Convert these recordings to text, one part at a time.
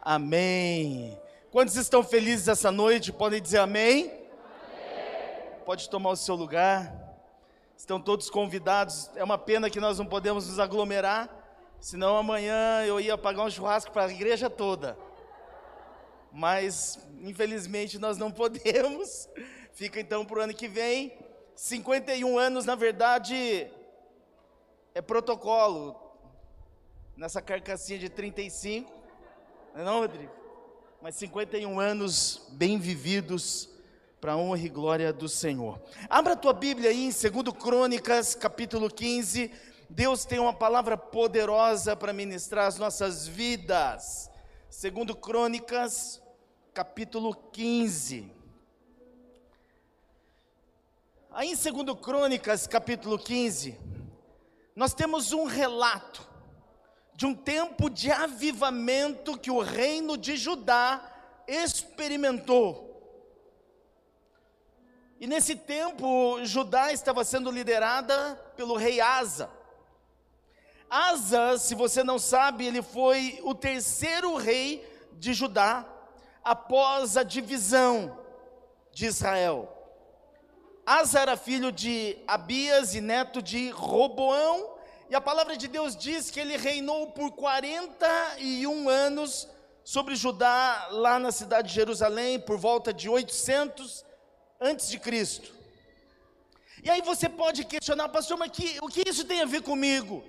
Amém. Quantos estão felizes essa noite? Podem dizer amém? amém? Pode tomar o seu lugar. Estão todos convidados. É uma pena que nós não podemos nos aglomerar, senão amanhã eu ia pagar um churrasco para a igreja toda. Mas, infelizmente, nós não podemos. Fica então para o ano que vem. 51 anos, na verdade, é protocolo. Nessa carcassinha de 35, não é não, Rodrigo? Mas 51 anos bem vividos para a honra e glória do Senhor. Abra a tua Bíblia aí em 2 Crônicas, capítulo 15. Deus tem uma palavra poderosa para ministrar as nossas vidas. 2 Crônicas, capítulo 15. Aí em 2 Crônicas, capítulo 15, nós temos um relato de um tempo de avivamento que o reino de Judá experimentou. E nesse tempo, Judá estava sendo liderada pelo rei Asa. Asa, se você não sabe, ele foi o terceiro rei de Judá após a divisão de Israel. Asa era filho de Abias e neto de Roboão, e a palavra de Deus diz que ele reinou por 41 anos sobre Judá, lá na cidade de Jerusalém, por volta de 800 antes de Cristo. E aí você pode questionar, pastor, mas que, o que isso tem a ver comigo?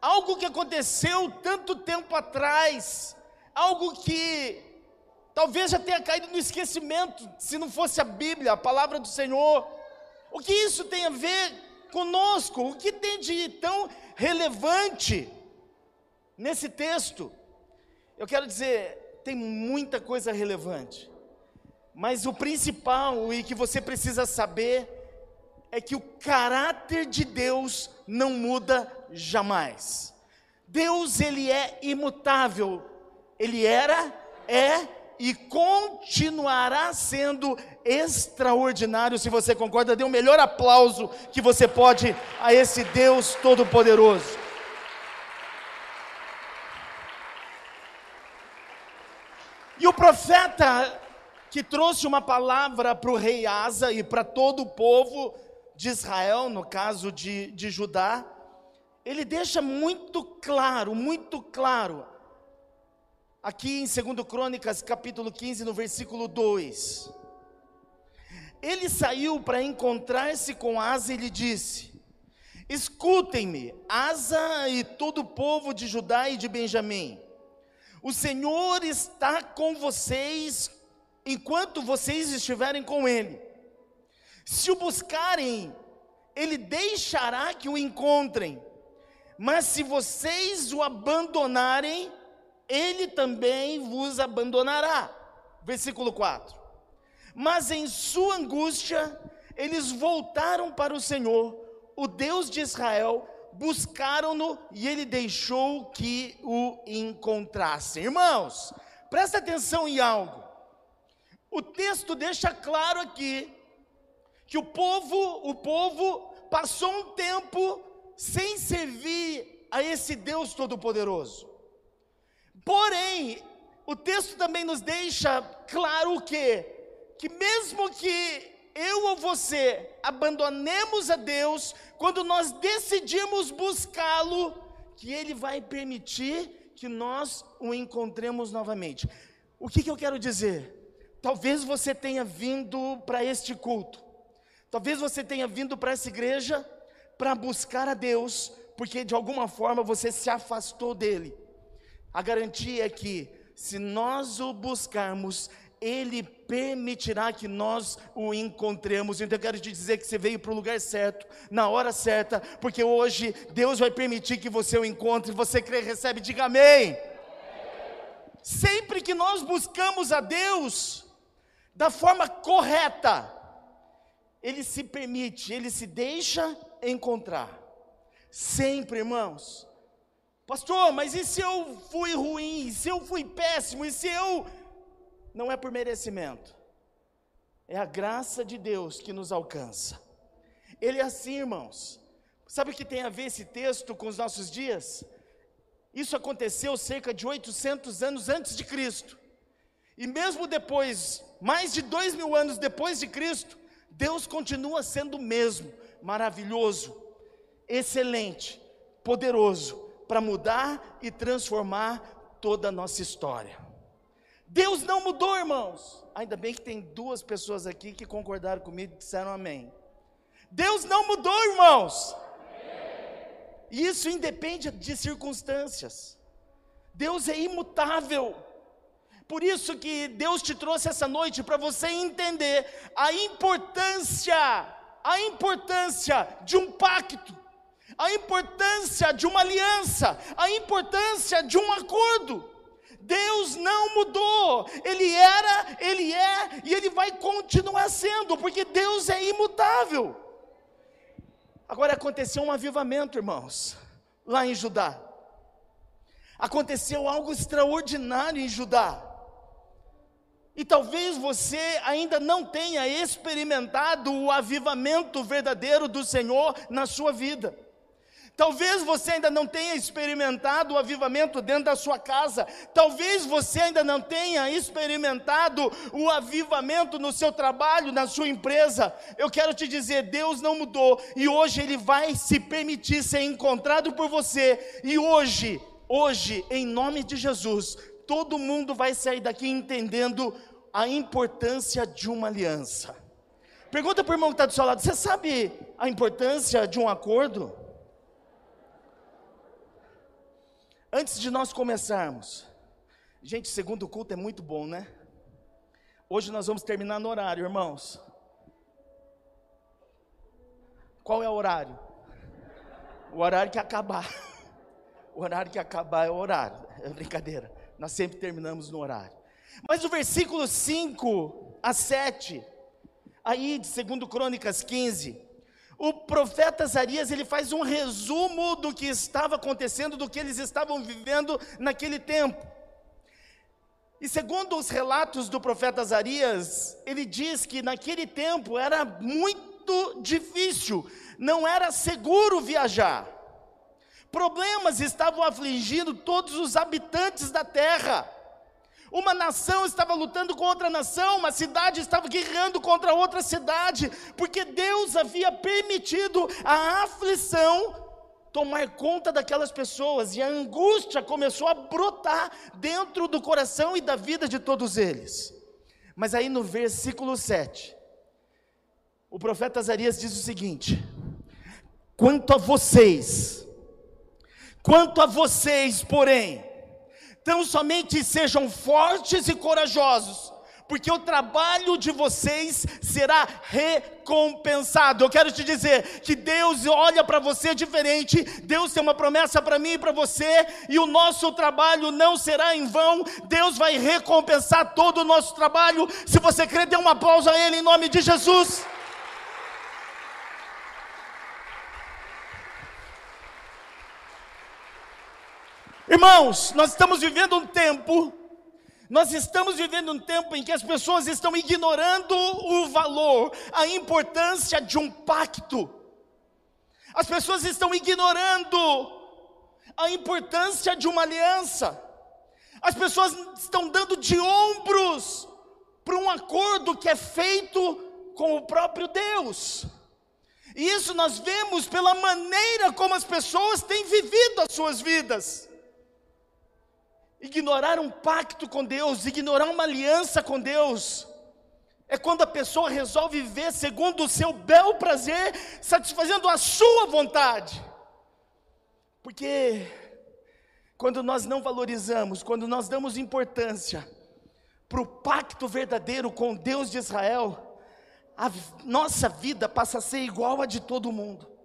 Algo que aconteceu tanto tempo atrás, algo que Talvez já tenha caído no esquecimento, se não fosse a Bíblia, a palavra do Senhor. O que isso tem a ver conosco? O que tem de tão relevante nesse texto? Eu quero dizer, tem muita coisa relevante, mas o principal e que você precisa saber é que o caráter de Deus não muda jamais. Deus, ele é imutável, ele era, é e continuará sendo extraordinário. Se você concorda, dê o melhor aplauso que você pode a esse Deus Todo-Poderoso. E o profeta que trouxe uma palavra para o rei Asa e para todo o povo de Israel, no caso de, de Judá, ele deixa muito claro, muito claro, aqui em 2 Crônicas, capítulo 15, no versículo 2. Ele saiu para encontrar-se com Asa e lhe disse: Escutem-me, Asa e todo o povo de Judá e de Benjamim. O Senhor está com vocês enquanto vocês estiverem com Ele. Se o buscarem, Ele deixará que o encontrem. Mas se vocês o abandonarem, ele também vos abandonará. Versículo 4. Mas em sua angústia, eles voltaram para o Senhor, o Deus de Israel, buscaram-no e ele deixou que o encontrassem. Irmãos, presta atenção em algo. O texto deixa claro aqui que o povo, o povo passou um tempo sem servir a esse Deus todo-poderoso. Porém, o texto também nos deixa claro o que? Que mesmo que eu ou você abandonemos a Deus, quando nós decidimos buscá-lo, que Ele vai permitir que nós o encontremos novamente. O que, que eu quero dizer? Talvez você tenha vindo para este culto, talvez você tenha vindo para essa igreja para buscar a Deus, porque de alguma forma você se afastou dele. A garantia é que, se nós o buscarmos, Ele permitirá que nós o encontremos. Então eu quero te dizer que você veio para o lugar certo, na hora certa, porque hoje Deus vai permitir que você o encontre. Você crê, recebe, diga amém. Sempre que nós buscamos a Deus da forma correta, Ele se permite, Ele se deixa encontrar. Sempre, irmãos. Pastor, mas e se eu fui ruim? E se eu fui péssimo? E se eu. Não é por merecimento, é a graça de Deus que nos alcança. Ele é assim, irmãos. Sabe o que tem a ver esse texto com os nossos dias? Isso aconteceu cerca de 800 anos antes de Cristo. E mesmo depois, mais de dois mil anos depois de Cristo, Deus continua sendo o mesmo, maravilhoso, excelente, poderoso, para mudar e transformar toda a nossa história. Deus não mudou, irmãos. Ainda bem que tem duas pessoas aqui que concordaram comigo e disseram amém. Deus não mudou, irmãos. Isso independe de circunstâncias. Deus é imutável. Por isso que Deus te trouxe essa noite para você entender a importância, a importância de um pacto, a importância de uma aliança, a importância de um acordo. Deus não mudou, Ele era, Ele é e Ele vai continuar sendo, porque Deus é imutável. Agora aconteceu um avivamento, irmãos, lá em Judá. Aconteceu algo extraordinário em Judá. E talvez você ainda não tenha experimentado o avivamento verdadeiro do Senhor na sua vida. Talvez você ainda não tenha experimentado o avivamento dentro da sua casa. Talvez você ainda não tenha experimentado o avivamento no seu trabalho, na sua empresa. Eu quero te dizer, Deus não mudou e hoje ele vai se permitir ser encontrado por você. E hoje, hoje, em nome de Jesus, todo mundo vai sair daqui entendendo a importância de uma aliança. Pergunta para o irmão que está do seu lado: você sabe a importância de um acordo? Antes de nós começarmos, gente, segundo culto é muito bom, né? Hoje nós vamos terminar no horário, irmãos. Qual é o horário? O horário que acabar. O horário que acabar é o horário. É brincadeira. Nós sempre terminamos no horário. Mas o versículo 5 a 7, aí de 2 Crônicas 15, o profeta Azarias ele faz um resumo do que estava acontecendo, do que eles estavam vivendo naquele tempo. E segundo os relatos do profeta Azarias, ele diz que naquele tempo era muito difícil, não era seguro viajar. Problemas estavam afligindo todos os habitantes da terra. Uma nação estava lutando com outra nação, uma cidade estava guerreando contra outra cidade, porque Deus havia permitido a aflição tomar conta daquelas pessoas e a angústia começou a brotar dentro do coração e da vida de todos eles. Mas aí no versículo 7, o profeta Azarias diz o seguinte: Quanto a vocês, quanto a vocês, porém, então somente sejam fortes e corajosos, porque o trabalho de vocês será recompensado. Eu quero te dizer que Deus olha para você diferente, Deus tem uma promessa para mim e para você, e o nosso trabalho não será em vão, Deus vai recompensar todo o nosso trabalho. Se você crê, dê um aplauso a Ele em nome de Jesus. Irmãos, nós estamos vivendo um tempo, nós estamos vivendo um tempo em que as pessoas estão ignorando o valor, a importância de um pacto. As pessoas estão ignorando a importância de uma aliança. As pessoas estão dando de ombros para um acordo que é feito com o próprio Deus. E isso nós vemos pela maneira como as pessoas têm vivido as suas vidas. Ignorar um pacto com Deus, ignorar uma aliança com Deus, é quando a pessoa resolve viver segundo o seu bel prazer, satisfazendo a sua vontade. Porque quando nós não valorizamos, quando nós damos importância para o pacto verdadeiro com Deus de Israel, a nossa vida passa a ser igual a de todo mundo.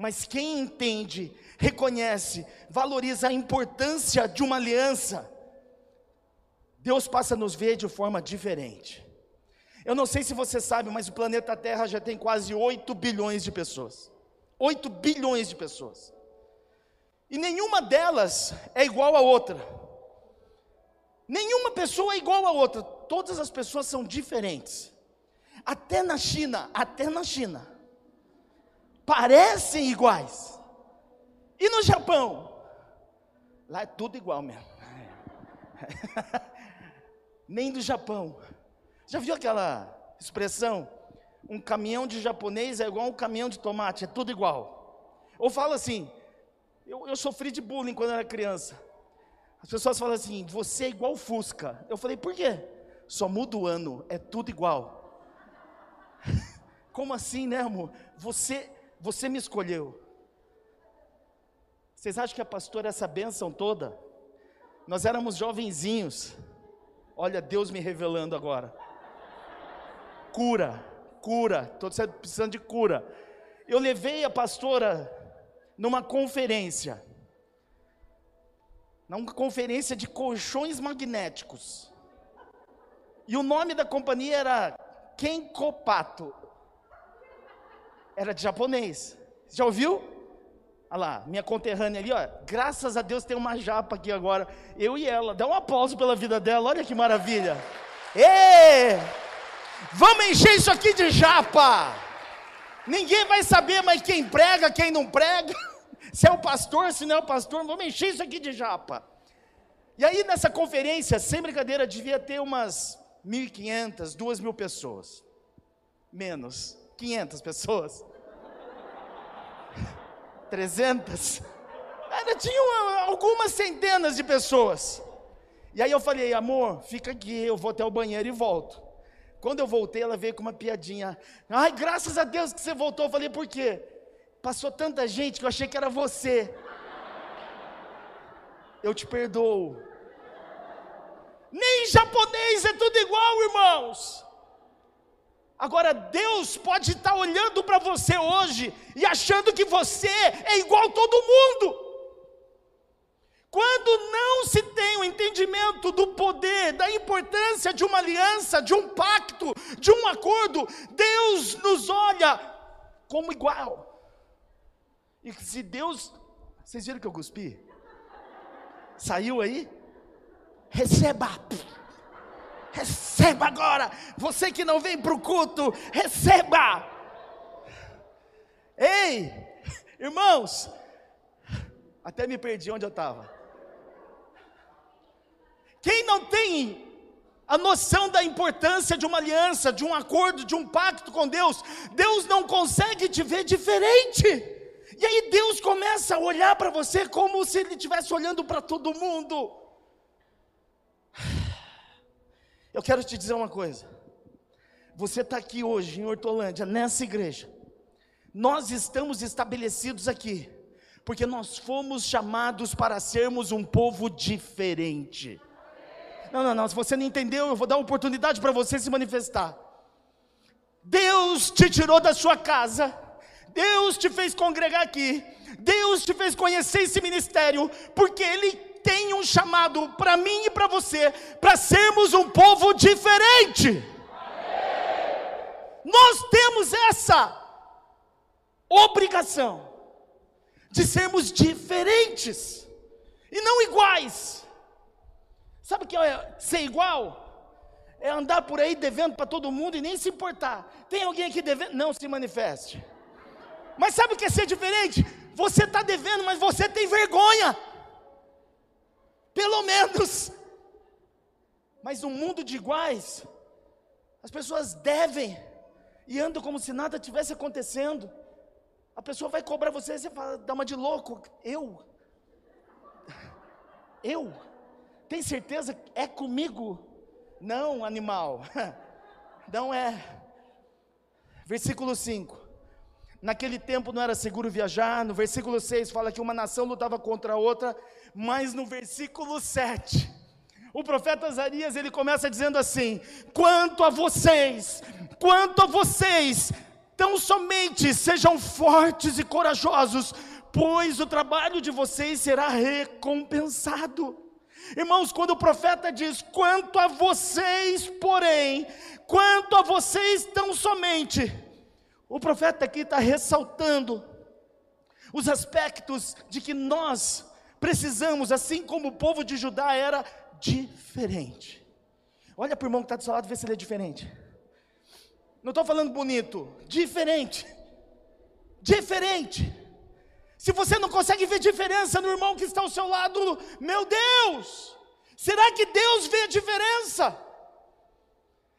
Mas quem entende, reconhece, valoriza a importância de uma aliança, Deus passa a nos ver de forma diferente. Eu não sei se você sabe, mas o planeta Terra já tem quase 8 bilhões de pessoas. 8 bilhões de pessoas. E nenhuma delas é igual a outra. Nenhuma pessoa é igual a outra. Todas as pessoas são diferentes. Até na China, até na China parecem iguais. E no Japão? Lá é tudo igual mesmo. Nem do Japão. Já viu aquela expressão? Um caminhão de japonês é igual um caminhão de tomate, é tudo igual. Ou fala assim, eu, eu sofri de bullying quando era criança. As pessoas falam assim, você é igual Fusca. Eu falei, por quê? Só muda o ano, é tudo igual. Como assim, né, amor? Você, você me escolheu. Vocês acham que a pastora é essa bênção toda? Nós éramos jovenzinhos. Olha, Deus me revelando agora. Cura, cura, estou precisando de cura. Eu levei a pastora numa conferência, numa conferência de colchões magnéticos. E o nome da companhia era Kenkopato. Era de japonês. Já ouviu? Olha lá, minha conterrânea ali, ó. Graças a Deus tem uma japa aqui agora. Eu e ela. Dá um aplauso pela vida dela. Olha que maravilha. Ê! Vamos encher isso aqui de japa. Ninguém vai saber mais quem prega, quem não prega. Se é o pastor, se não é o pastor, vamos encher isso aqui de japa. E aí nessa conferência, sem brincadeira, devia ter umas 1.500, 2.000 pessoas. Menos, 500 pessoas. 300. Era, tinha algumas centenas de pessoas. E aí eu falei, amor, fica aqui, eu vou até o banheiro e volto. Quando eu voltei, ela veio com uma piadinha. Ai, graças a Deus que você voltou. Eu falei, por quê? Passou tanta gente que eu achei que era você. Eu te perdoo. Nem japonês é tudo igual, irmãos. Agora, Deus pode estar olhando para você hoje e achando que você é igual a todo mundo. Quando não se tem o entendimento do poder, da importância de uma aliança, de um pacto, de um acordo, Deus nos olha como igual. E se Deus. Vocês viram que eu cuspi? Saiu aí? Receba! Receba agora! Você que não vem para o culto, receba! Ei, irmãos, até me perdi onde eu estava. Quem não tem a noção da importância de uma aliança, de um acordo, de um pacto com Deus, Deus não consegue te ver diferente. E aí Deus começa a olhar para você como se Ele estivesse olhando para todo mundo. Eu quero te dizer uma coisa. Você está aqui hoje em Hortolândia, nessa igreja. Nós estamos estabelecidos aqui, porque nós fomos chamados para sermos um povo diferente. Não, não, não. Se você não entendeu, eu vou dar uma oportunidade para você se manifestar. Deus te tirou da sua casa. Deus te fez congregar aqui. Deus te fez conhecer esse ministério, porque Ele tem um chamado para mim e para você, para sermos um povo diferente. Nós temos essa obrigação de sermos diferentes e não iguais. Sabe o que é ser igual? É andar por aí devendo para todo mundo e nem se importar. Tem alguém aqui devendo? Não se manifeste. Mas sabe o que é ser diferente? Você está devendo, mas você tem vergonha. Pelo menos. Mas no mundo de iguais, as pessoas devem e andam como se nada tivesse acontecendo. A pessoa vai cobrar você e você fala, dá uma de louco. Eu? Eu? Tem certeza é comigo? Não, animal. Não é. Versículo 5. Naquele tempo não era seguro viajar. No versículo 6 fala que uma nação lutava contra a outra. Mas no versículo 7, o profeta Azarias ele começa dizendo assim: Quanto a vocês, quanto a vocês, tão somente sejam fortes e corajosos, pois o trabalho de vocês será recompensado. Irmãos, quando o profeta diz: quanto a vocês, porém, quanto a vocês tão somente, o profeta aqui está ressaltando os aspectos de que nós precisamos, assim como o povo de Judá era diferente. Olha para o irmão que está do seu lado, vê se ele é diferente. Não estou falando bonito, diferente. Diferente. Se você não consegue ver diferença no irmão que está ao seu lado, meu Deus, será que Deus vê a diferença?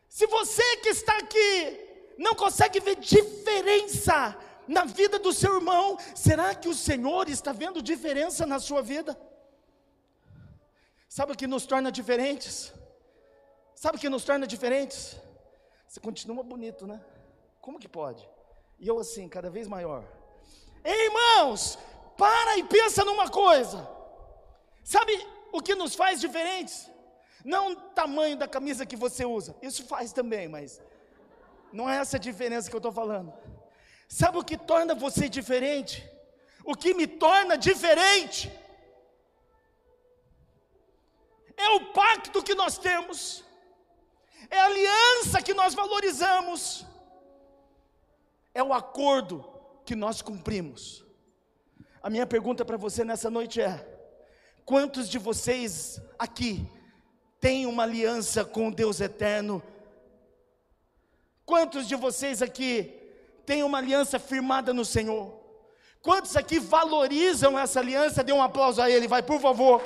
Se você que está aqui não consegue ver diferença na vida do seu irmão, será que o Senhor está vendo diferença na sua vida? Sabe o que nos torna diferentes? Sabe o que nos torna diferentes? Você continua bonito, né? Como que pode? E eu assim, cada vez maior. Ei, irmãos, para e pensa numa coisa. Sabe o que nos faz diferentes? Não o tamanho da camisa que você usa, isso faz também, mas não é essa a diferença que eu estou falando. Sabe o que torna você diferente? O que me torna diferente é o pacto que nós temos, é a aliança que nós valorizamos, é o acordo que nós cumprimos. A minha pergunta para você nessa noite é: quantos de vocês aqui têm uma aliança com o Deus eterno? Quantos de vocês aqui têm uma aliança firmada no Senhor? Quantos aqui valorizam essa aliança? Dê um aplauso a Ele, vai, por favor.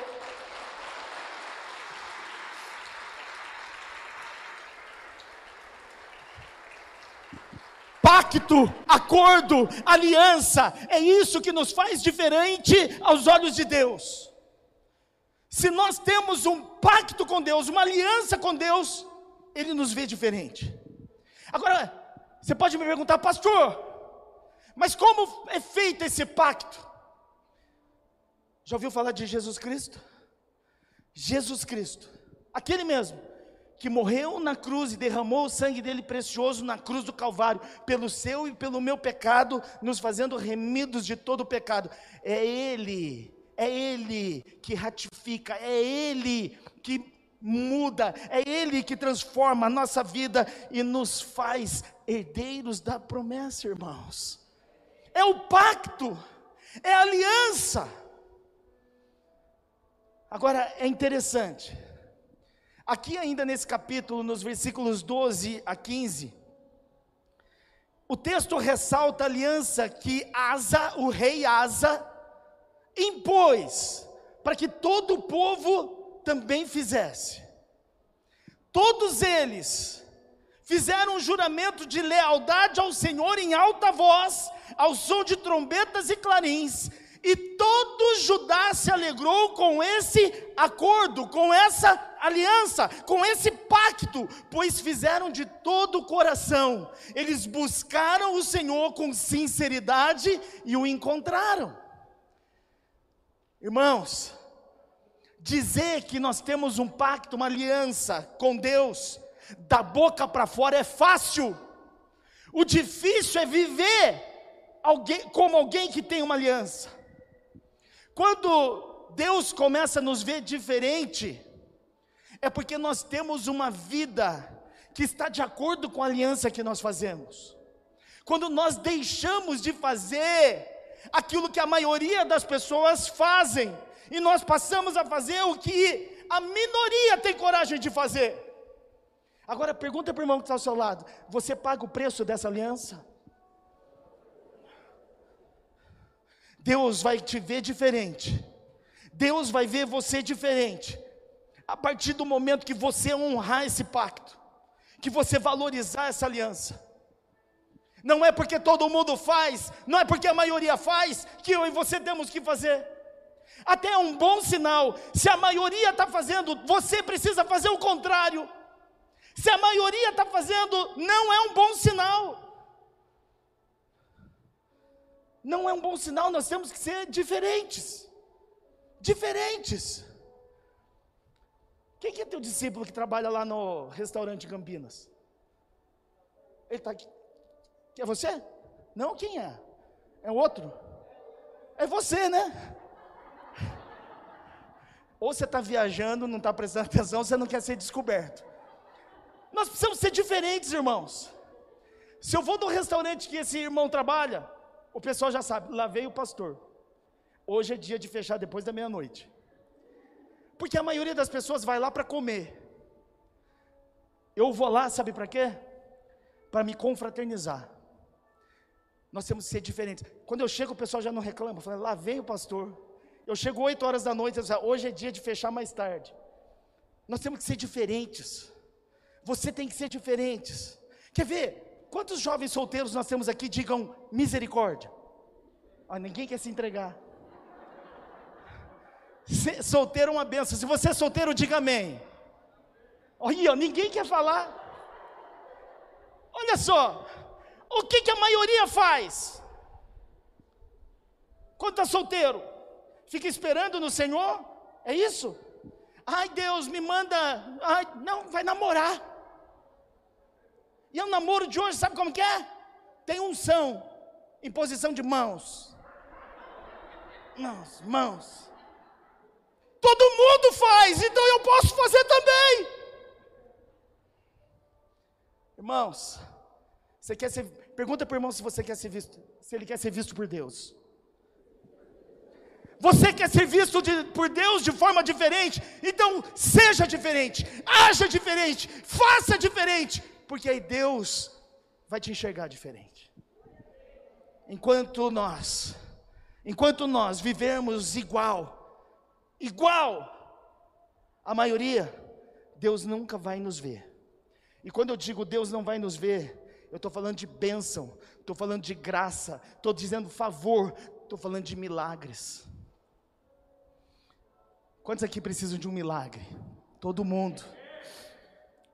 pacto, acordo, aliança, é isso que nos faz diferente aos olhos de Deus. Se nós temos um pacto com Deus, uma aliança com Deus, Ele nos vê diferente. Agora, você pode me perguntar, pastor, mas como é feito esse pacto? Já ouviu falar de Jesus Cristo? Jesus Cristo, aquele mesmo que morreu na cruz e derramou o sangue dele precioso na cruz do Calvário, pelo seu e pelo meu pecado, nos fazendo remidos de todo o pecado. É Ele, é Ele que ratifica, é Ele que muda, é Ele que transforma a nossa vida e nos faz herdeiros da promessa, irmãos. É o pacto, é a aliança. Agora é interessante Aqui, ainda nesse capítulo, nos versículos 12 a 15, o texto ressalta a aliança que Asa, o rei Asa, impôs para que todo o povo também fizesse. Todos eles fizeram um juramento de lealdade ao Senhor em alta voz, ao som de trombetas e clarins, e todo Judá se alegrou com esse acordo, com essa aliança, com esse pacto, pois fizeram de todo o coração. Eles buscaram o Senhor com sinceridade e o encontraram. Irmãos, dizer que nós temos um pacto, uma aliança com Deus, da boca para fora é fácil. O difícil é viver alguém, como alguém que tem uma aliança. Quando Deus começa a nos ver diferente, é porque nós temos uma vida que está de acordo com a aliança que nós fazemos. Quando nós deixamos de fazer aquilo que a maioria das pessoas fazem, e nós passamos a fazer o que a minoria tem coragem de fazer. Agora pergunta para o irmão que está ao seu lado: você paga o preço dessa aliança? Deus vai te ver diferente. Deus vai ver você diferente. A partir do momento que você honrar esse pacto, que você valorizar essa aliança. Não é porque todo mundo faz, não é porque a maioria faz, que eu e você temos que fazer. Até é um bom sinal. Se a maioria está fazendo, você precisa fazer o contrário. Se a maioria está fazendo, não é um bom sinal não é um bom sinal, nós temos que ser diferentes. Diferentes. Quem que é teu discípulo que trabalha lá no restaurante Campinas? Ele está aqui. É você? Não, quem é? É outro? É você, né? Ou você está viajando, não está prestando atenção, você não quer ser descoberto. Nós precisamos ser diferentes, irmãos. Se eu vou no restaurante que esse irmão trabalha, o pessoal já sabe, lá veio o pastor. Hoje é dia de fechar depois da meia-noite. Porque a maioria das pessoas vai lá para comer. Eu vou lá, sabe para quê? Para me confraternizar. Nós temos que ser diferentes. Quando eu chego, o pessoal já não reclama. Fala, lá vem o pastor. Eu chego 8 horas da noite, falo, hoje é dia de fechar mais tarde. Nós temos que ser diferentes. Você tem que ser diferentes. Quer ver? Quantos jovens solteiros nós temos aqui digam misericórdia? Ah, ninguém quer se entregar. Se, solteiro é uma benção. Se você é solteiro, diga amém. Olha, ninguém quer falar. Olha só, o que, que a maioria faz? Quando está solteiro, fica esperando no Senhor? É isso? Ai, Deus, me manda. Ai, não, vai namorar. E o namoro de hoje, sabe como que é? Tem unção, em posição de mãos. Mãos, mãos. Todo mundo faz, então eu posso fazer também. Irmãos, você quer ser. Pergunta para o irmão se você quer ser visto, se ele quer ser visto por Deus. Você quer ser visto de, por Deus de forma diferente? Então seja diferente, haja diferente, faça diferente, porque aí Deus vai te enxergar diferente. Enquanto nós, enquanto nós vivemos igual, igual a maioria, Deus nunca vai nos ver. E quando eu digo Deus não vai nos ver, eu estou falando de bênção, estou falando de graça, estou dizendo favor, estou falando de milagres. Quantos aqui precisam de um milagre? Todo mundo.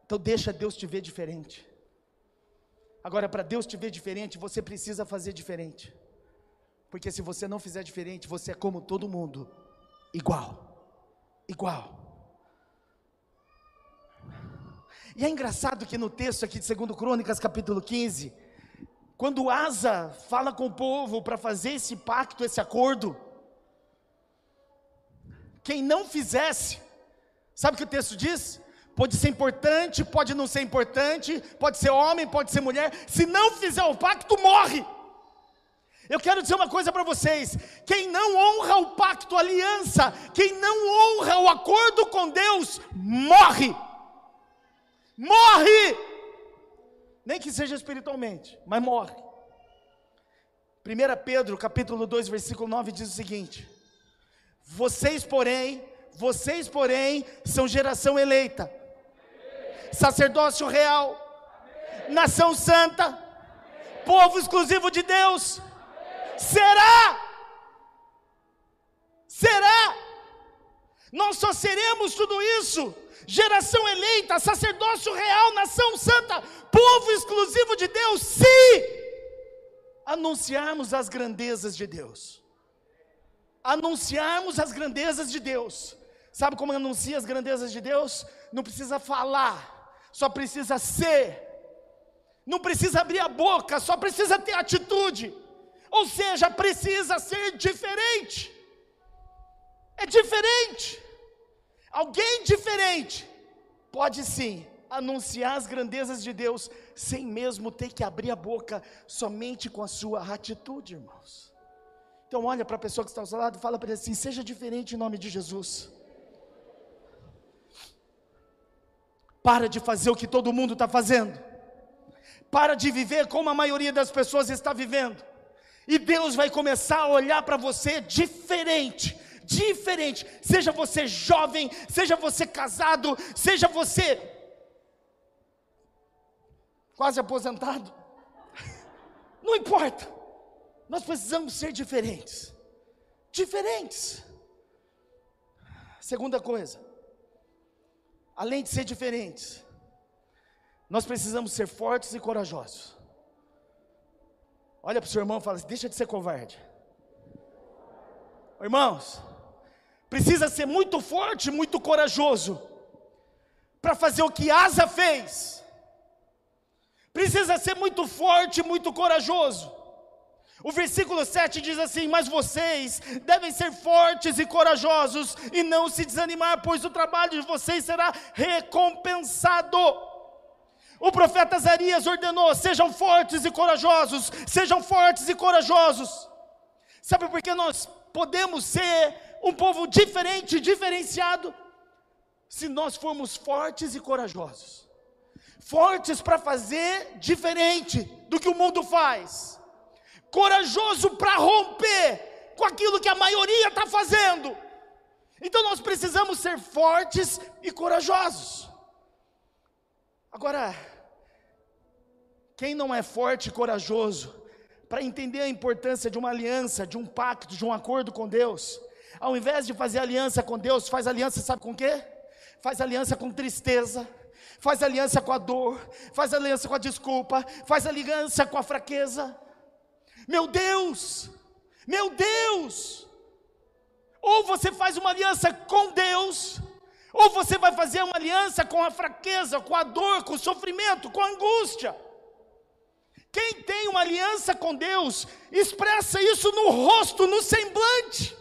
Então deixa Deus te ver diferente. Agora, para Deus te ver diferente, você precisa fazer diferente. Porque se você não fizer diferente, você é como todo mundo, igual. Igual. E é engraçado que no texto aqui de 2 Crônicas, capítulo 15, quando Asa fala com o povo para fazer esse pacto, esse acordo, quem não fizesse, sabe o que o texto diz? Pode ser importante, pode não ser importante, pode ser homem, pode ser mulher, se não fizer o pacto, morre. Eu quero dizer uma coisa para vocês: quem não honra o pacto, a aliança, quem não honra o acordo com Deus, morre. Morre! Nem que seja espiritualmente, mas morre. 1 Pedro, capítulo 2, versículo 9 diz o seguinte: vocês, porém, vocês, porém, são geração eleita, sacerdócio real, nação santa, povo exclusivo de Deus. Será? Será? Nós só seremos tudo isso. Geração eleita, sacerdócio real, nação santa, povo exclusivo de Deus, se anunciarmos as grandezas de Deus anunciarmos as grandezas de Deus. Sabe como anuncia as grandezas de Deus? Não precisa falar, só precisa ser. Não precisa abrir a boca, só precisa ter atitude. Ou seja, precisa ser diferente. É diferente. Alguém diferente pode sim anunciar as grandezas de Deus sem mesmo ter que abrir a boca, somente com a sua atitude, irmãos. Então olha para a pessoa que está ao seu lado e fala para ele assim: seja diferente em nome de Jesus. Para de fazer o que todo mundo está fazendo. Para de viver como a maioria das pessoas está vivendo. E Deus vai começar a olhar para você diferente. Diferente. Seja você jovem, seja você casado, seja você quase aposentado. Não importa. Nós precisamos ser diferentes. Diferentes. Segunda coisa, além de ser diferentes, nós precisamos ser fortes e corajosos. Olha para o seu irmão e fala assim: deixa de ser covarde. Irmãos, precisa ser muito forte, muito corajoso, para fazer o que Asa fez. Precisa ser muito forte, muito corajoso o versículo 7 diz assim: Mas vocês devem ser fortes e corajosos e não se desanimar, pois o trabalho de vocês será recompensado. O profeta Zarias ordenou: sejam fortes e corajosos, sejam fortes e corajosos. Sabe por que nós podemos ser um povo diferente, diferenciado? Se nós formos fortes e corajosos, fortes para fazer diferente do que o mundo faz corajoso para romper com aquilo que a maioria está fazendo. Então nós precisamos ser fortes e corajosos. Agora, quem não é forte e corajoso para entender a importância de uma aliança, de um pacto, de um acordo com Deus, ao invés de fazer aliança com Deus, faz aliança, sabe com quê? Faz aliança com tristeza, faz aliança com a dor, faz aliança com a desculpa, faz aliança com a fraqueza. Meu Deus, meu Deus, ou você faz uma aliança com Deus, ou você vai fazer uma aliança com a fraqueza, com a dor, com o sofrimento, com a angústia. Quem tem uma aliança com Deus, expressa isso no rosto, no semblante.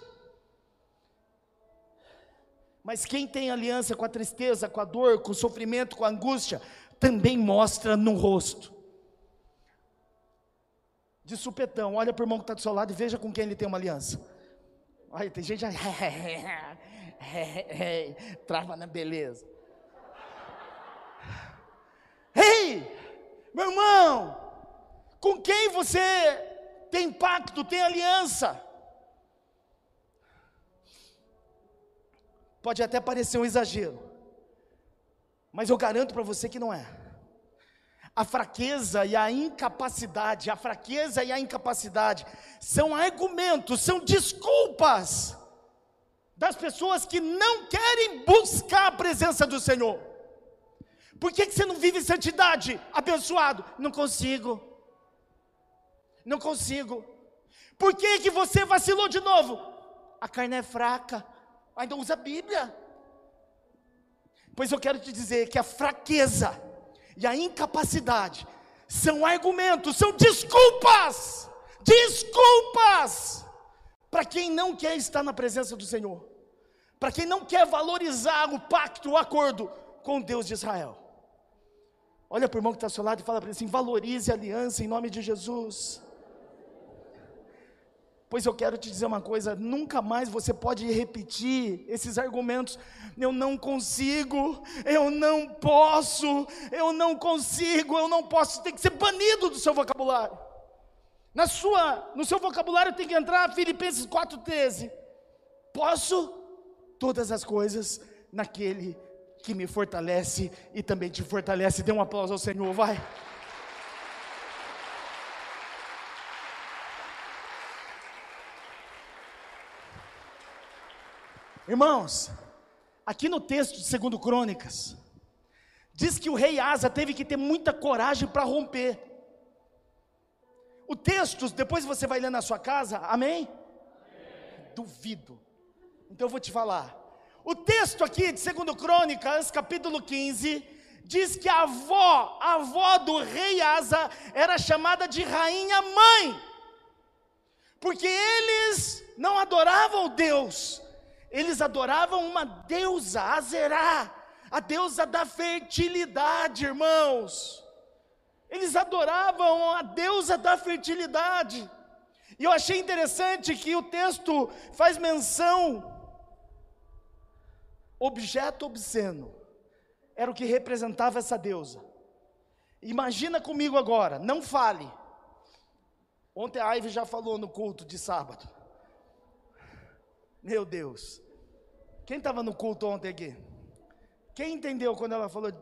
Mas quem tem aliança com a tristeza, com a dor, com o sofrimento, com a angústia, também mostra no rosto. De supetão, olha para o irmão que está do seu lado e veja com quem ele tem uma aliança. Olha, tem gente. Trava na beleza. Ei, meu irmão, com quem você tem pacto, tem aliança? Pode até parecer um exagero, mas eu garanto para você que não é. A fraqueza e a incapacidade, a fraqueza e a incapacidade são argumentos, são desculpas das pessoas que não querem buscar a presença do Senhor. Por que, que você não vive santidade, abençoado? Não consigo. Não consigo. Por que, que você vacilou de novo? A carne é fraca ainda usa a Bíblia. Pois eu quero te dizer que a fraqueza e a incapacidade são argumentos, são desculpas, desculpas para quem não quer estar na presença do Senhor, para quem não quer valorizar o pacto, o acordo com Deus de Israel. Olha para o irmão que está ao seu lado e fala para ele assim: valorize a aliança em nome de Jesus. Pois eu quero te dizer uma coisa: nunca mais você pode repetir esses argumentos. Eu não consigo, eu não posso, eu não consigo, eu não posso. Tem que ser banido do seu vocabulário. Na sua, no seu vocabulário tem que entrar Filipenses 4,13. Posso todas as coisas naquele que me fortalece e também te fortalece. Dê um aplauso ao Senhor, vai. Irmãos, aqui no texto de 2 Crônicas, diz que o rei Asa teve que ter muita coragem para romper. O texto, depois você vai ler na sua casa, amém? amém? Duvido. Então eu vou te falar. O texto aqui de 2 Crônicas, capítulo 15, diz que a avó, a avó do rei Asa, era chamada de rainha mãe, porque eles não adoravam Deus, eles adoravam uma deusa, Azerá, a deusa da fertilidade, irmãos. Eles adoravam a deusa da fertilidade. E eu achei interessante que o texto faz menção objeto obsceno. Era o que representava essa deusa. Imagina comigo agora, não fale. Ontem a Ivy já falou no culto de sábado. Meu Deus. Quem estava no culto ontem aqui? Quem entendeu quando ela falou?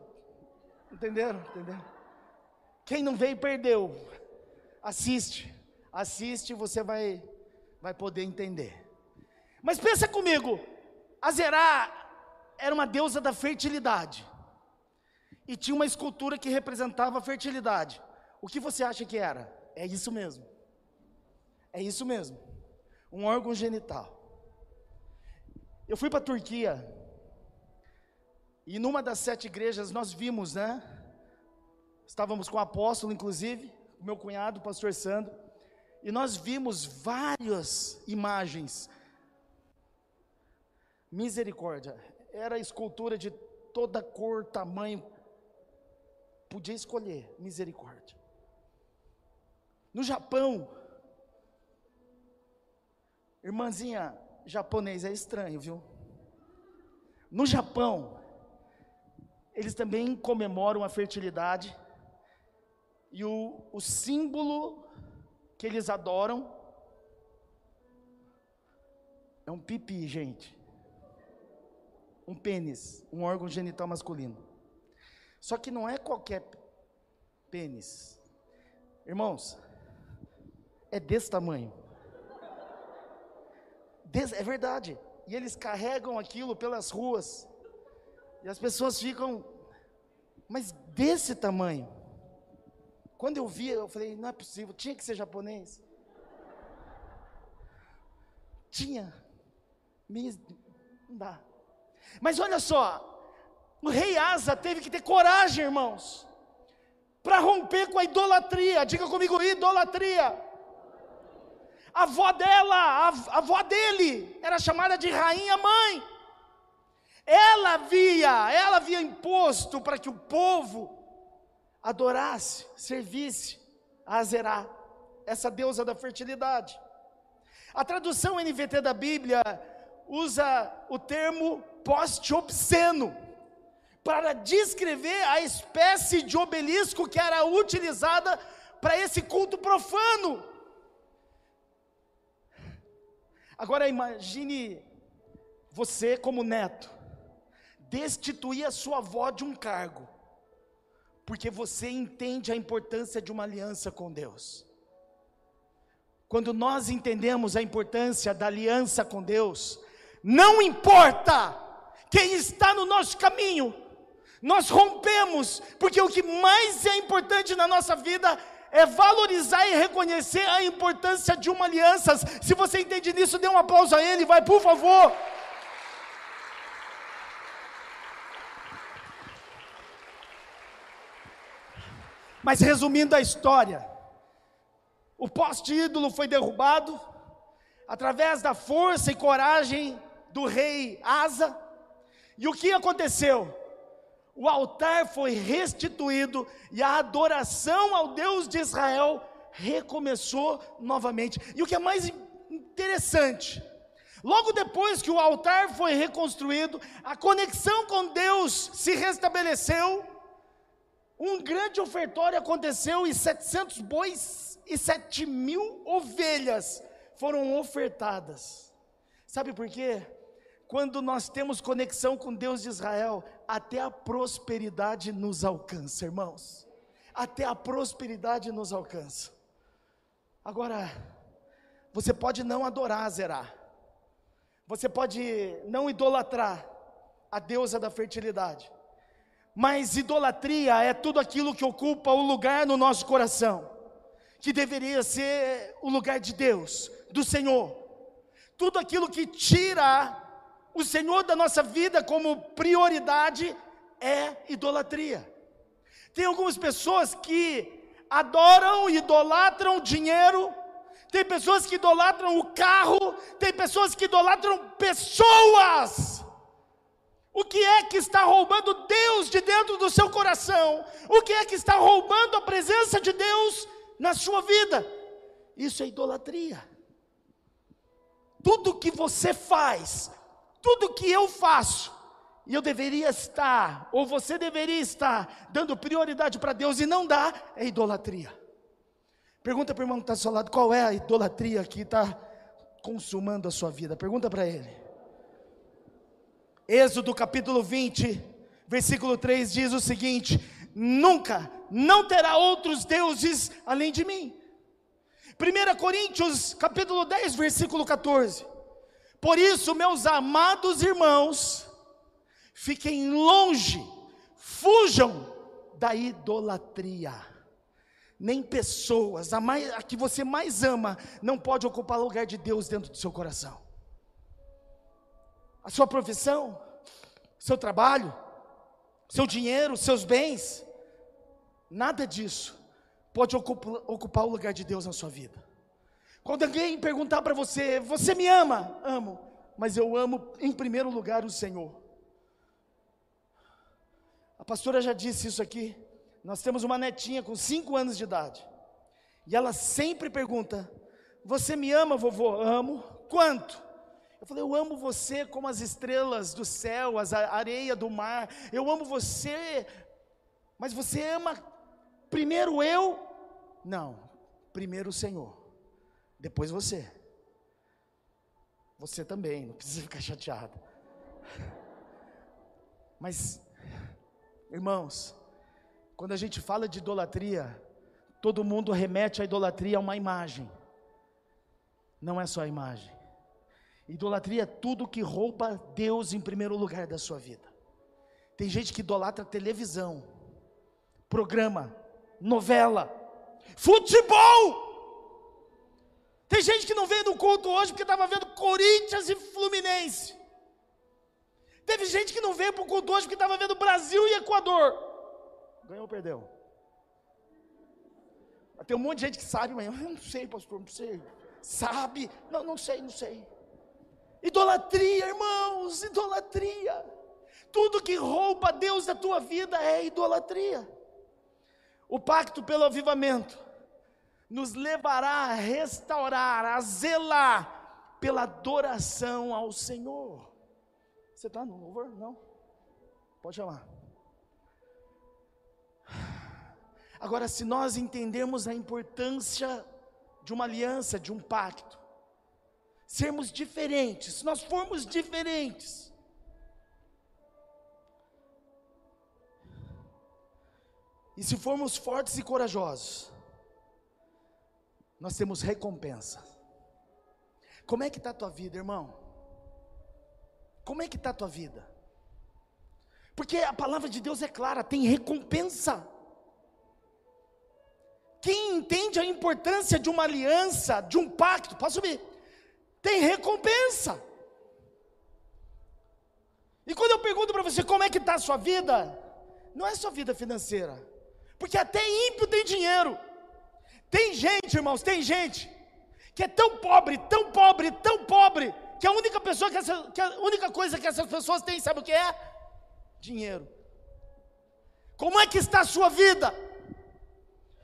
Entenderam? Entenderam? Quem não veio, perdeu. Assiste. Assiste, você vai, vai poder entender. Mas pensa comigo. Azerá era uma deusa da fertilidade. E tinha uma escultura que representava a fertilidade. O que você acha que era? É isso mesmo. É isso mesmo. Um órgão genital. Eu fui para a Turquia, e numa das sete igrejas nós vimos, né? Estávamos com o apóstolo, inclusive, o meu cunhado, o pastor Sandro, e nós vimos várias imagens. Misericórdia, era escultura de toda cor, tamanho, podia escolher, misericórdia. No Japão, irmãzinha, japonês é estranho, viu? No Japão, eles também comemoram a fertilidade, e o, o símbolo que eles adoram é um pipi, gente. Um pênis, um órgão genital masculino. Só que não é qualquer pênis. Irmãos, é desse tamanho. É verdade. E eles carregam aquilo pelas ruas. E as pessoas ficam, mas desse tamanho. Quando eu vi, eu falei, não é possível, tinha que ser japonês. Tinha. Não dá. Mas olha só, o rei Asa teve que ter coragem, irmãos, para romper com a idolatria. Diga comigo, idolatria. A avó dela, a, avó dele, era chamada de rainha mãe. Ela havia, ela havia imposto para que o povo adorasse, servisse a Azerá, essa deusa da fertilidade. A tradução NVT da Bíblia usa o termo poste obsceno para descrever a espécie de obelisco que era utilizada para esse culto profano. Agora imagine você como neto destituir a sua avó de um cargo, porque você entende a importância de uma aliança com Deus. Quando nós entendemos a importância da aliança com Deus, não importa quem está no nosso caminho, nós rompemos, porque o que mais é importante na nossa vida é valorizar e reconhecer a importância de uma aliança. Se você entende nisso, dê um aplauso a ele, vai, por favor. Mas resumindo a história, o poste ídolo foi derrubado através da força e coragem do rei Asa. E o que aconteceu? O altar foi restituído e a adoração ao Deus de Israel recomeçou novamente. E o que é mais interessante, logo depois que o altar foi reconstruído, a conexão com Deus se restabeleceu, um grande ofertório aconteceu e 700 bois e 7 mil ovelhas foram ofertadas. Sabe por quê? Quando nós temos conexão com Deus de Israel, até a prosperidade nos alcança, irmãos. Até a prosperidade nos alcança. Agora, você pode não adorar Zerá. Você pode não idolatrar a deusa da fertilidade. Mas idolatria é tudo aquilo que ocupa o lugar no nosso coração, que deveria ser o lugar de Deus, do Senhor. Tudo aquilo que tira o Senhor da nossa vida como prioridade é idolatria. Tem algumas pessoas que adoram, idolatram dinheiro, tem pessoas que idolatram o carro, tem pessoas que idolatram pessoas. O que é que está roubando Deus de dentro do seu coração? O que é que está roubando a presença de Deus na sua vida? Isso é idolatria. Tudo que você faz tudo que eu faço, e eu deveria estar, ou você deveria estar, dando prioridade para Deus e não dá, é idolatria. Pergunta para o irmão que está ao seu lado, qual é a idolatria que está consumando a sua vida? Pergunta para ele. Êxodo capítulo 20, versículo 3 diz o seguinte: Nunca, não terá outros deuses além de mim. 1 Coríntios capítulo 10, versículo 14. Por isso, meus amados irmãos, fiquem longe, fujam da idolatria. Nem pessoas, a, mais, a que você mais ama, não pode ocupar o lugar de Deus dentro do seu coração. A sua profissão, seu trabalho, seu dinheiro, seus bens, nada disso pode ocupar, ocupar o lugar de Deus na sua vida. Quando alguém perguntar para você, você me ama? Amo, mas eu amo em primeiro lugar o Senhor. A pastora já disse isso aqui. Nós temos uma netinha com cinco anos de idade. E ela sempre pergunta: Você me ama, vovô? Amo. Quanto? Eu falei: Eu amo você como as estrelas do céu, as areia do mar. Eu amo você. Mas você ama primeiro eu? Não, primeiro o Senhor. Depois você. Você também, não precisa ficar chateado. Mas, irmãos, quando a gente fala de idolatria, todo mundo remete a idolatria a uma imagem. Não é só a imagem. Idolatria é tudo que rouba Deus em primeiro lugar da sua vida. Tem gente que idolatra televisão, programa, novela, futebol. Tem gente que não veio no culto hoje porque estava vendo Corinthians e Fluminense. Teve gente que não veio para o culto hoje porque estava vendo Brasil e Equador. Ganhou ou perdeu? Tem um monte de gente que sabe, mas eu não sei, pastor, não sei. Sabe? Não, não sei, não sei. Idolatria, irmãos, idolatria. Tudo que rouba Deus da tua vida é idolatria. O pacto pelo avivamento nos levará a restaurar, a zelar pela adoração ao Senhor. Você está no louvor? Não? Pode chamar. Agora, se nós entendermos a importância de uma aliança, de um pacto, sermos diferentes, se nós formos diferentes, e se formos fortes e corajosos, nós temos recompensa. Como é que está a tua vida, irmão? Como é que está a tua vida? Porque a palavra de Deus é clara, tem recompensa. Quem entende a importância de uma aliança, de um pacto, posso subir, tem recompensa. E quando eu pergunto para você como é que está a sua vida, não é sua vida financeira, porque até ímpio tem dinheiro. Tem gente, irmãos, tem gente que é tão pobre, tão pobre, tão pobre, que a única pessoa que, essa, que a única coisa que essas pessoas têm, sabe o que é? Dinheiro. Como é que está a sua vida?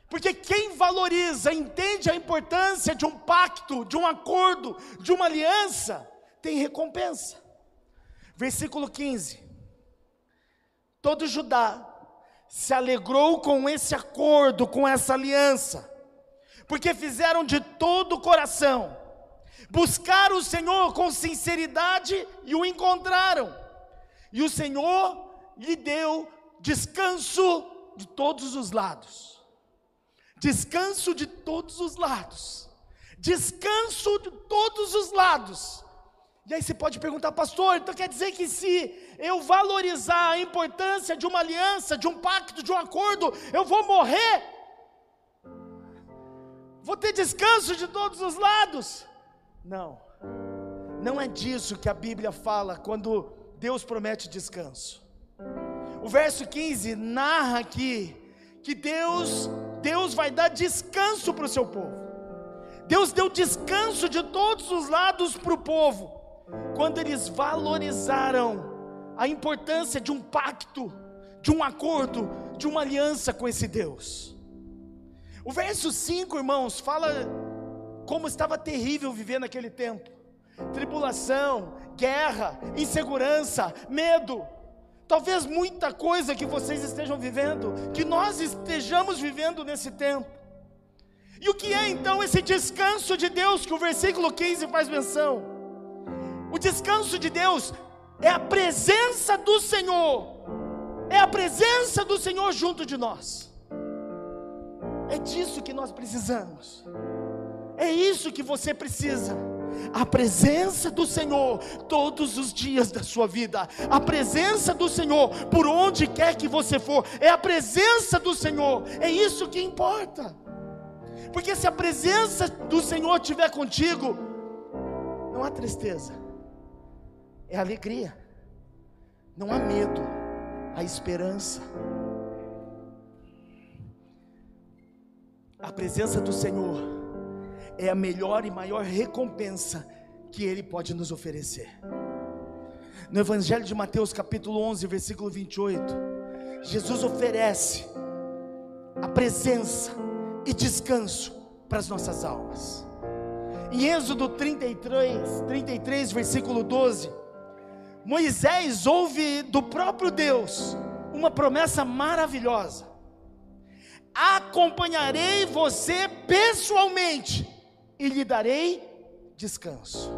Porque quem valoriza, entende a importância de um pacto, de um acordo, de uma aliança, tem recompensa. Versículo 15. Todo Judá se alegrou com esse acordo, com essa aliança porque fizeram de todo o coração, buscaram o Senhor com sinceridade e o encontraram, e o Senhor lhe deu descanso de todos os lados. Descanso de todos os lados. Descanso de todos os lados. E aí você pode perguntar, pastor, então quer dizer que se eu valorizar a importância de uma aliança, de um pacto, de um acordo, eu vou morrer? Vou ter descanso de todos os lados. Não, não é disso que a Bíblia fala quando Deus promete descanso. O verso 15 narra aqui que Deus, Deus vai dar descanso para o seu povo. Deus deu descanso de todos os lados para o povo, quando eles valorizaram a importância de um pacto, de um acordo, de uma aliança com esse Deus. O verso 5, irmãos, fala como estava terrível viver naquele tempo: tribulação, guerra, insegurança, medo. Talvez muita coisa que vocês estejam vivendo, que nós estejamos vivendo nesse tempo. E o que é então esse descanso de Deus que o versículo 15 faz menção? O descanso de Deus é a presença do Senhor, é a presença do Senhor junto de nós. É disso que nós precisamos. É isso que você precisa. A presença do Senhor todos os dias da sua vida. A presença do Senhor por onde quer que você for. É a presença do Senhor. É isso que importa. Porque se a presença do Senhor estiver contigo, não há tristeza, é alegria, não há medo, há esperança. A presença do Senhor é a melhor e maior recompensa que Ele pode nos oferecer. No Evangelho de Mateus, capítulo 11, versículo 28, Jesus oferece a presença e descanso para as nossas almas. Em Êxodo 33, 33, versículo 12, Moisés ouve do próprio Deus uma promessa maravilhosa acompanharei você pessoalmente e lhe darei descanso.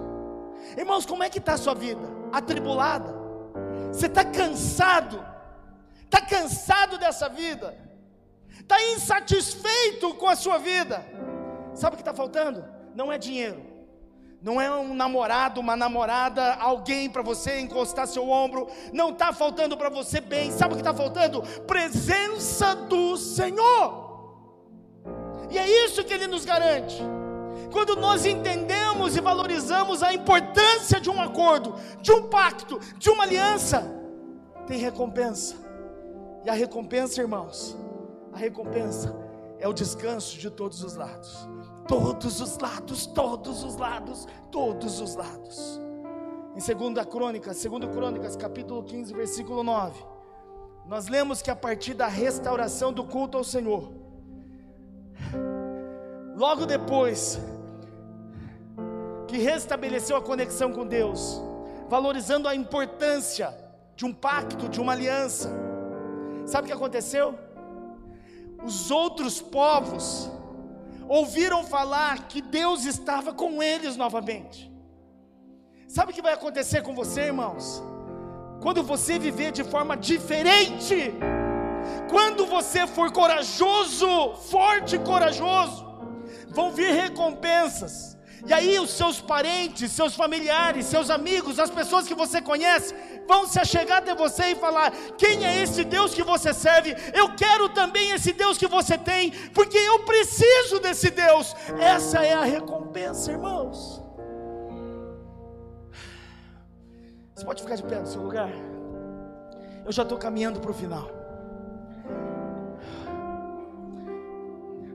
Irmãos, como é que está a sua vida? Atribulada? Você está cansado? Está cansado dessa vida? Está insatisfeito com a sua vida? Sabe o que está faltando? Não é dinheiro, não é um namorado, uma namorada, alguém para você encostar seu ombro, não está faltando para você bem, sabe o que está faltando? Presença do Senhor, e é isso que Ele nos garante. Quando nós entendemos e valorizamos a importância de um acordo, de um pacto, de uma aliança, tem recompensa. E a recompensa, irmãos, a recompensa é o descanso de todos os lados. Todos os lados, todos os lados, todos os lados. Em 2 Crônicas, 2 Crônicas, capítulo 15, versículo 9, nós lemos que a partir da restauração do culto ao Senhor, logo depois que restabeleceu a conexão com Deus, valorizando a importância de um pacto, de uma aliança. Sabe o que aconteceu? Os outros povos ouviram falar que Deus estava com eles novamente. Sabe o que vai acontecer com você, irmãos? Quando você viver de forma diferente, quando você for corajoso, forte e corajoso, vão vir recompensas e aí os seus parentes, seus familiares, seus amigos, as pessoas que você conhece, vão se achegar até você e falar: quem é esse Deus que você serve? Eu quero também esse Deus que você tem, porque eu preciso desse Deus. Essa é a recompensa, irmãos. Você pode ficar de pé no seu lugar? Eu já estou caminhando para o final.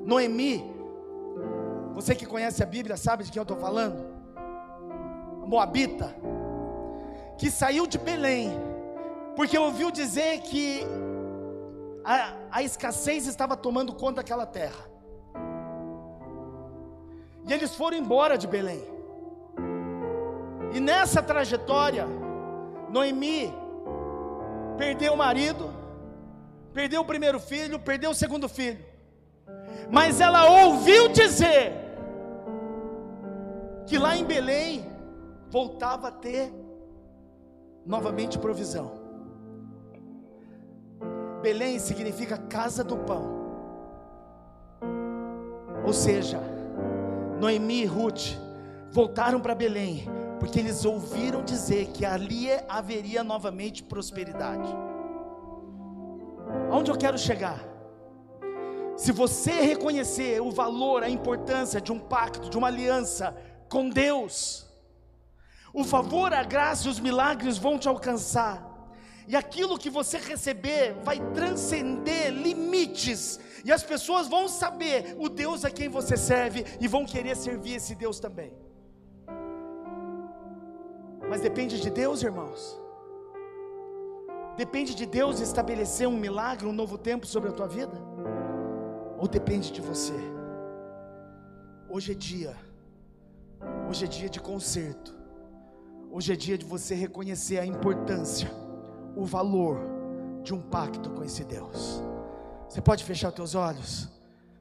Noemi você que conhece a Bíblia sabe de quem eu estou falando? Moabita, que saiu de Belém, porque ouviu dizer que a, a escassez estava tomando conta daquela terra. E eles foram embora de Belém. E nessa trajetória, Noemi perdeu o marido, perdeu o primeiro filho, perdeu o segundo filho. Mas ela ouviu dizer que lá em Belém voltava a ter novamente provisão. Belém significa casa do pão. Ou seja, Noemi e Ruth voltaram para Belém, porque eles ouviram dizer que ali haveria novamente prosperidade. Aonde eu quero chegar? Se você reconhecer o valor, a importância de um pacto, de uma aliança, com Deus. O favor, a graça e os milagres vão te alcançar. E aquilo que você receber vai transcender limites. E as pessoas vão saber o Deus a quem você serve e vão querer servir esse Deus também. Mas depende de Deus, irmãos. Depende de Deus estabelecer um milagre, um novo tempo sobre a tua vida? Ou depende de você? Hoje é dia Hoje é dia de conserto. Hoje é dia de você reconhecer a importância, o valor de um pacto com esse Deus. Você pode fechar os teus olhos?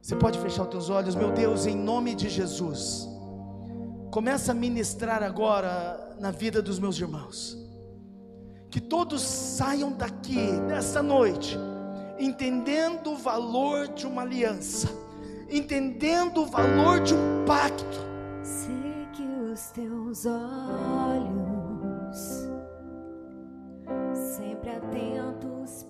Você pode fechar os teus olhos, meu Deus, em nome de Jesus. Começa a ministrar agora na vida dos meus irmãos. Que todos saiam daqui nessa noite entendendo o valor de uma aliança, entendendo o valor de um pacto os teus olhos, sempre atentos.